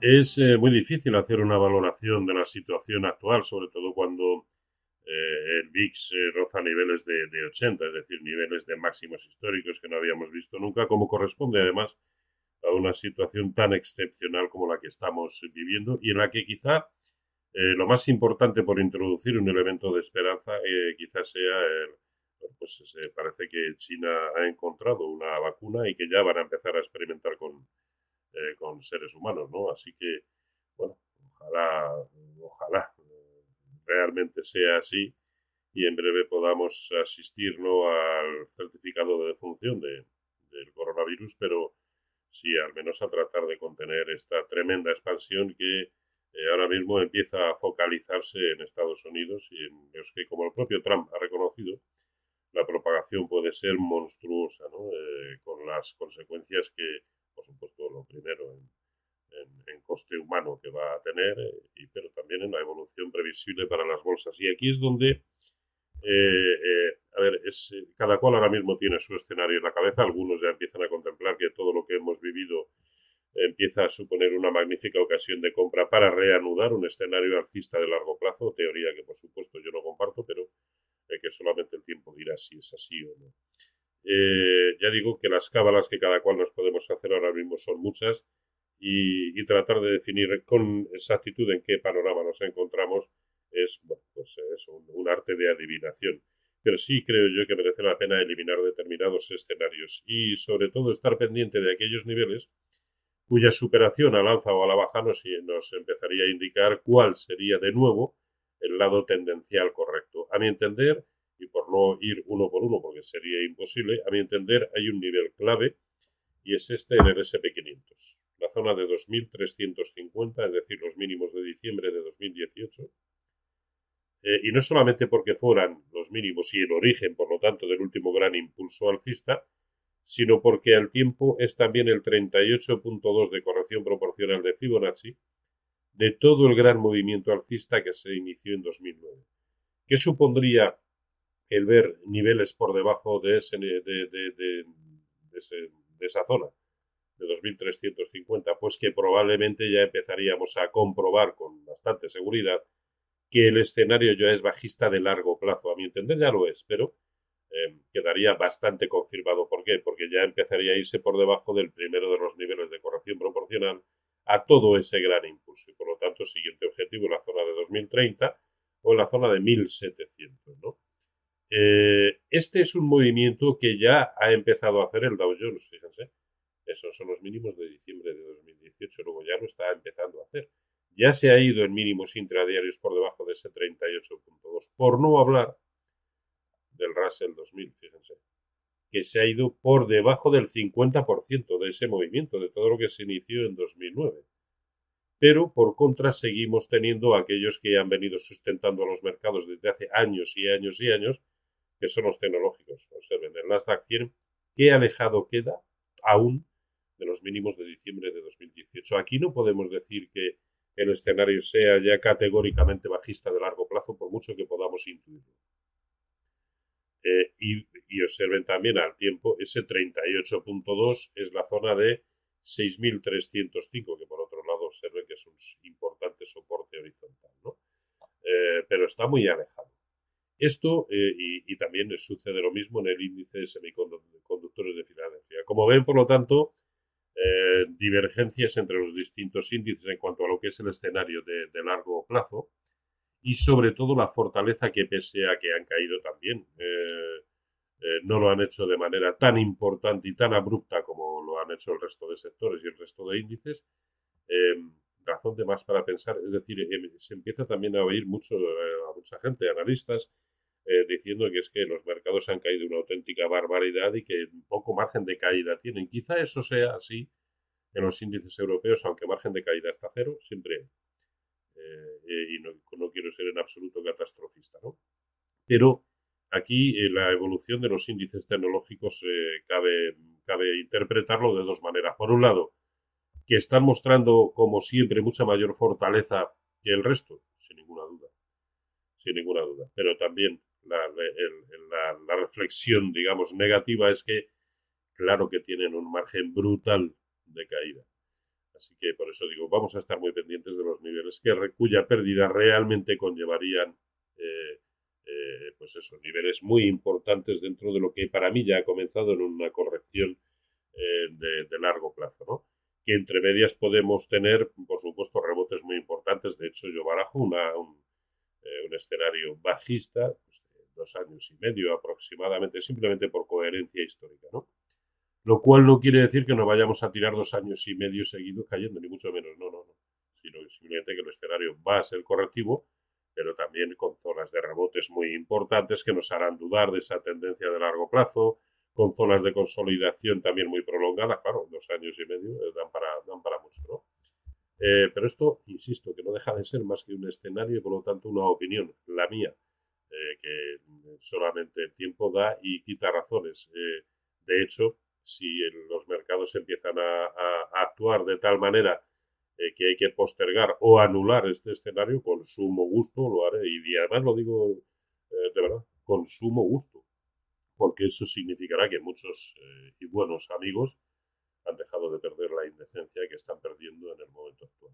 Es eh, muy difícil hacer una valoración de la situación actual, sobre todo cuando eh, el VIX eh, roza niveles de, de, 80, es decir, niveles de máximos históricos que no habíamos visto nunca, como corresponde además a una situación tan excepcional como la que estamos viviendo y en la que quizá lo más importante por introducir un elemento de esperanza quizás sea el, pues parece que China ha encontrado una vacuna y que ya van a empezar a experimentar con, eh, con seres humanos, ¿no? Así que, bueno, ojalá, ojalá eh, realmente sea así y en breve podamos asistir ¿no? al certificado de defunción de, del coronavirus, pero sí al menos a tratar de contener esta tremenda expansión que eh, ahora mismo empieza a focalizarse en Estados Unidos y en los que, como el propio Trump ha reconocido, la propagación puede ser monstruosa, ¿no? con las consecuencias que por supuesto, lo primero en, coste humano que va a tener, eh, y, pero también en la evolución previsible para las bolsas. Y aquí es donde, eh, eh, a ver, es, cada cual ahora mismo tiene su escenario en la cabeza. Algunos ya empiezan a contemplar que todo lo que hemos vivido empieza a suponer una magnífica ocasión de compra para reanudar un escenario alcista de largo plazo, teoría que por supuesto yo no comparto, pero que solamente el tiempo dirá si es así o no. Eh, ya digo que las cábalas que cada cual nos podemos hacer ahora mismo son muchas y, tratar de definir con exactitud en qué panorama nos encontramos es, pues es un, arte de adivinación. Pero sí creo yo que merece la pena eliminar determinados escenarios y sobre todo estar pendiente de aquellos niveles cuya superación al alza o a la baja nos, nos empezaría a indicar cuál sería de nuevo el lado tendencial correcto. A mi entender, y por no ir uno por uno porque sería imposible, a mi entender hay un nivel clave y es este en el SP500, la zona de 2.350, es decir, los mínimos de diciembre de 2018. Eh, y no solamente porque fueran los mínimos y el origen, por lo tanto, del último gran impulso alcista, sino porque al tiempo es también el 38.2 de corrección proporcional de Fibonacci de todo el gran movimiento alcista que se inició en 2009. ¿Qué supondría el ver niveles por debajo de, ese, de, de, de, esa zona, de 2.350, pues que probablemente ya empezaríamos a comprobar con bastante seguridad que el escenario ya es bajista de largo plazo. A mi entender ya lo es, pero eh, quedaría bastante confirmado. ¿Por qué? Porque ya empezaría a irse por debajo del primero de los niveles de corrección proporcional a todo ese gran impulso. Y por lo tanto, siguiente objetivo la zona de 2030 o en la zona de 1700, ¿no? Eh, este es un movimiento que ya ha empezado a hacer el Dow Jones, fíjense. Esos son los mínimos de diciembre de 2018, luego ya lo está empezando a hacer. Ya se ha ido en mínimos intradiarios por debajo de ese 38.2, por no hablar del Russell 2000, fíjense, que se ha ido por debajo del 50% de ese movimiento, de todo lo que se inició en 2009 pero por contra seguimos teniendo aquellos que han venido sustentando a los mercados desde hace años y años y años que son los tecnológicos. Observen, el Nasdaq 100, ¿qué alejado queda aún de los mínimos de diciembre de 2018? Aquí no podemos decir que el escenario sea ya categóricamente bajista de largo plazo, por mucho que podamos intuirlo. Eh, y, observen también al tiempo, ese 38.2 es la zona de 6.305, que por otro lado observen que es un importante soporte horizontal, ¿no? Eh, pero está muy alejado. Esto, eh, y, también sucede lo mismo en el índice de semiconductores de Filadelfia. Como ven, por lo tanto, eh, divergencias entre los distintos índices en cuanto a lo que es el escenario de, largo plazo y sobre todo la fortaleza que pese a que han caído también, eh, no lo han hecho de manera tan importante y tan abrupta como lo han hecho el resto de sectores y el resto de índices, razón de más para pensar, es decir, se empieza también a oír mucho a mucha gente, analistas, eh, diciendo que es que los mercados han caído una auténtica barbaridad y que poco margen de caída tienen. Quizá eso sea así en los índices europeos, aunque margen de caída está cero, siempre, eh, y no, quiero ser en absoluto catastrofista, ¿no? Pero aquí eh, la evolución de los índices tecnológicos cabe, cabe interpretarlo de dos maneras. Por un lado, que están mostrando, como siempre, mucha mayor fortaleza que el resto, sin ninguna duda. Sin ninguna duda. Pero también la, reflexión, digamos, negativa es que, claro que tienen un margen brutal de caída. Así que por eso digo, vamos a estar muy pendientes de los niveles que, cuya pérdida realmente conllevarían, eh, eh, pues esos niveles muy importantes dentro de lo que para mí ya ha comenzado en una corrección eh, de, largo plazo, ¿no? Que entre medias podemos tener, por supuesto, rebotes muy importantes. De hecho, yo barajo una, un, escenario bajista, pues, dos años y medio aproximadamente, simplemente por coherencia histórica, ¿no? Lo cual no quiere decir que nos vayamos a tirar dos años y medio seguidos cayendo, ni mucho menos, no, no, no. Sino simplemente que el escenario va a ser correctivo, pero también con zonas de rebotes muy importantes que nos harán dudar de esa tendencia de largo plazo, con zonas de consolidación también muy prolongadas, claro, dos años y medio eh, dan, para, dan para mucho, ¿no? Eh, pero esto, insisto, que no deja de ser más que un escenario y por lo tanto una opinión, la mía, eh, que solamente el tiempo da y quita razones. de hecho, si los mercados empiezan a, actuar de tal manera eh, que hay que postergar o anular este escenario, con sumo gusto lo haré. Y además lo digo eh, de verdad, con sumo gusto, porque eso significará que muchos eh, y buenos amigos han dejado de perder la indecencia que están perdiendo en el momento actual.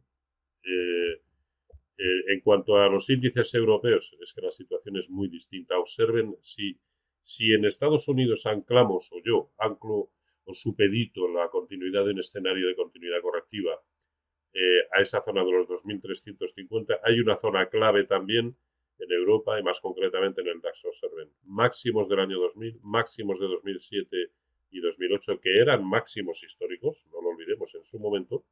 En cuanto a los índices europeos, es que la situación es muy distinta. Observen si, si en Estados Unidos anclamos, o yo anclo o supedito la continuidad de un escenario de continuidad correctiva eh, a esa zona de los 2.350. Hay una zona clave también en Europa y más concretamente en el DAX. Observen, máximos del año 2000, máximos de 2007 y 2008, que eran máximos históricos, no lo olvidemos en su momento.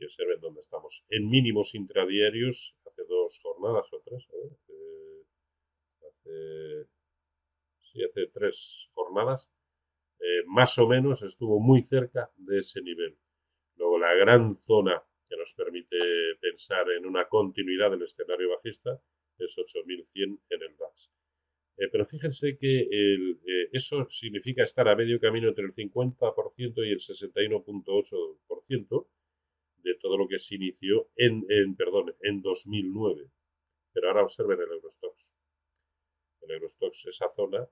Y observen dónde estamos. En mínimos intradiarios, hace dos jornadas o tres, hace, sí, hace tres jornadas, eh, más o menos estuvo muy cerca de ese nivel. Luego la gran zona que nos permite pensar en una continuidad del escenario bajista es 8100 en el DAX. Eh, pero fíjense que eh, eso significa estar a medio camino entre el 50% y el 61.8% de todo lo que se inició en, en, perdón, en 2009. Pero ahora observen el Eurostox. El Eurostox, esa zona,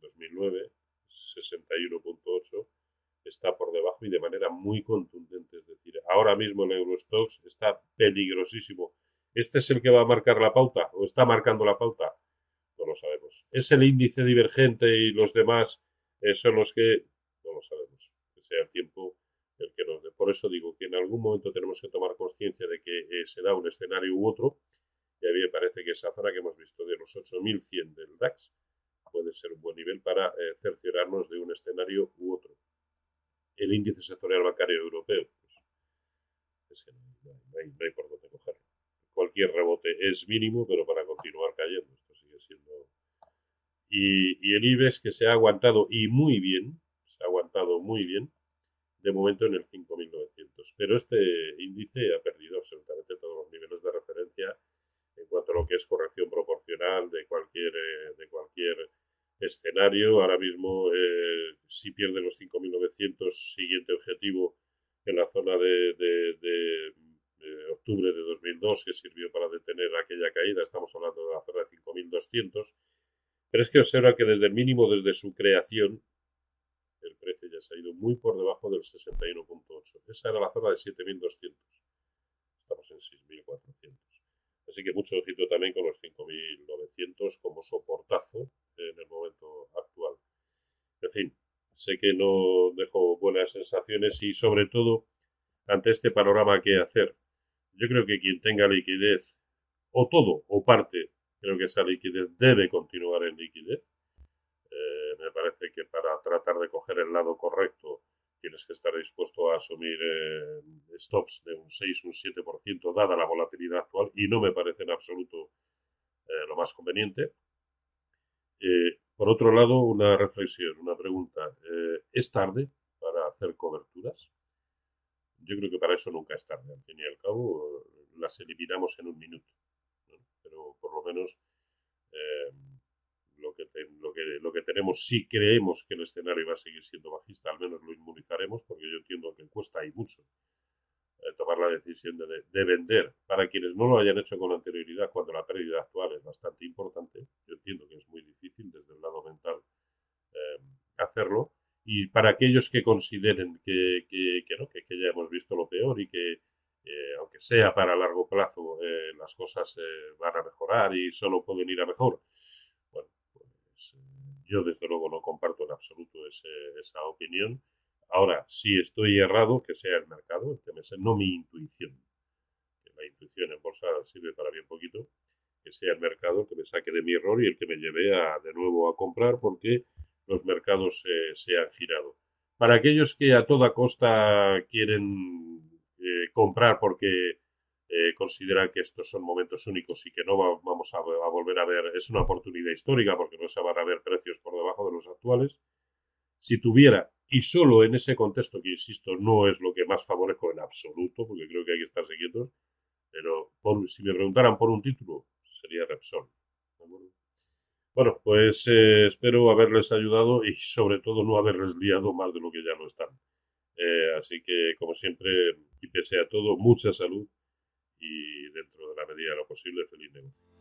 2009, 61.8 está por debajo y de manera muy contundente. Es decir, ahora mismo el Eurostox está peligrosísimo. ¿Este es el que va a marcar la pauta o está marcando la pauta? No lo sabemos. ¿Es el índice divergente y los demás eh, son los que... No lo sabemos. Que sea el tiempo el que nos dé. Por eso digo algún momento tenemos que tomar conciencia de que eh, se da un escenario u otro. Y a mí me parece que esa zona que hemos visto de los 8.100 del DAX puede ser un buen nivel para eh, cerciorarnos de un escenario u otro. El índice sectorial bancario europeo, pues, es que no hay, por dónde cogerlo. Cualquier rebote es mínimo, pero para continuar cayendo, esto sigue siendo... Y, el IBEX que se ha aguantado y muy bien, se ha aguantado muy bien, de momento en el 5.900. Pero este índice ha perdido absolutamente todos los niveles de referencia en cuanto a lo que es corrección proporcional de cualquier, eh, de cualquier escenario. Ahora mismo, eh, si pierde los 5.900, siguiente objetivo en la zona de, de, octubre de 2002, que sirvió para detener aquella caída, estamos hablando de la zona de 5.200. Pero es que observa que desde el mínimo, desde su creación, se ha ido muy por debajo del 61.8. Esa era la zona de 7.200. Estamos en 6.400. Así que mucho ojito también con los 5.900 como soportazo en el momento actual. En fin, sé que no dejo buenas sensaciones y sobre todo ante este panorama qué hacer. Yo creo que quien tenga liquidez, o todo o parte, creo que esa liquidez debe continuar en liquidez. Eh, me parece que para tratar de coger el lado correcto tienes que estar dispuesto a asumir eh, stops de un 6, un 7%, dada la volatilidad actual, y no me parece en absoluto eh, lo más conveniente. Eh, por otro lado, una reflexión, una pregunta. ¿Es tarde para hacer coberturas? Yo creo que para eso nunca es tarde. Al fin y al cabo, las eliminamos en un minuto. Pero por lo menos lo que, lo, que, tenemos, si creemos que el escenario va a seguir siendo bajista, al menos lo inmunizaremos, porque yo entiendo que cuesta y mucho eh, tomar la decisión de, de, vender. Para quienes no lo hayan hecho con anterioridad, cuando la pérdida actual es bastante importante, yo entiendo que es muy difícil desde el lado mental eh, hacerlo. Y para aquellos que consideren que, que, que no, que, ya hemos visto lo peor, y que, eh, aunque sea para largo plazo, las cosas van a mejorar y solo pueden ir a mejor. Yo desde luego no comparto en absoluto esa opinión. Ahora, si estoy errado, que sea el mercado, que me no mi intuición. Que la intuición en bolsa sirve para bien poquito. Que sea el mercado que me saque de mi error y el que me lleve a, de nuevo a comprar porque los mercados se han girado. Para aquellos que a toda costa quieren eh, comprar porque eh, consideran que estos son momentos únicos y que no vamos a, volver a ver, es una oportunidad histórica porque no se van a ver precios por debajo de los actuales. Si tuviera, y solo en ese contexto que insisto, no es lo que más favorezco en absoluto, porque creo que hay que estar quietos, pero si me preguntaran por un título, sería Repsol. Bueno, pues eh, espero haberles ayudado y sobre todo no haberles liado más de lo que ya no están. Eh, así que, como siempre, y pese a todo, mucha salud y dentro de la medida de lo posible, feliz negocio.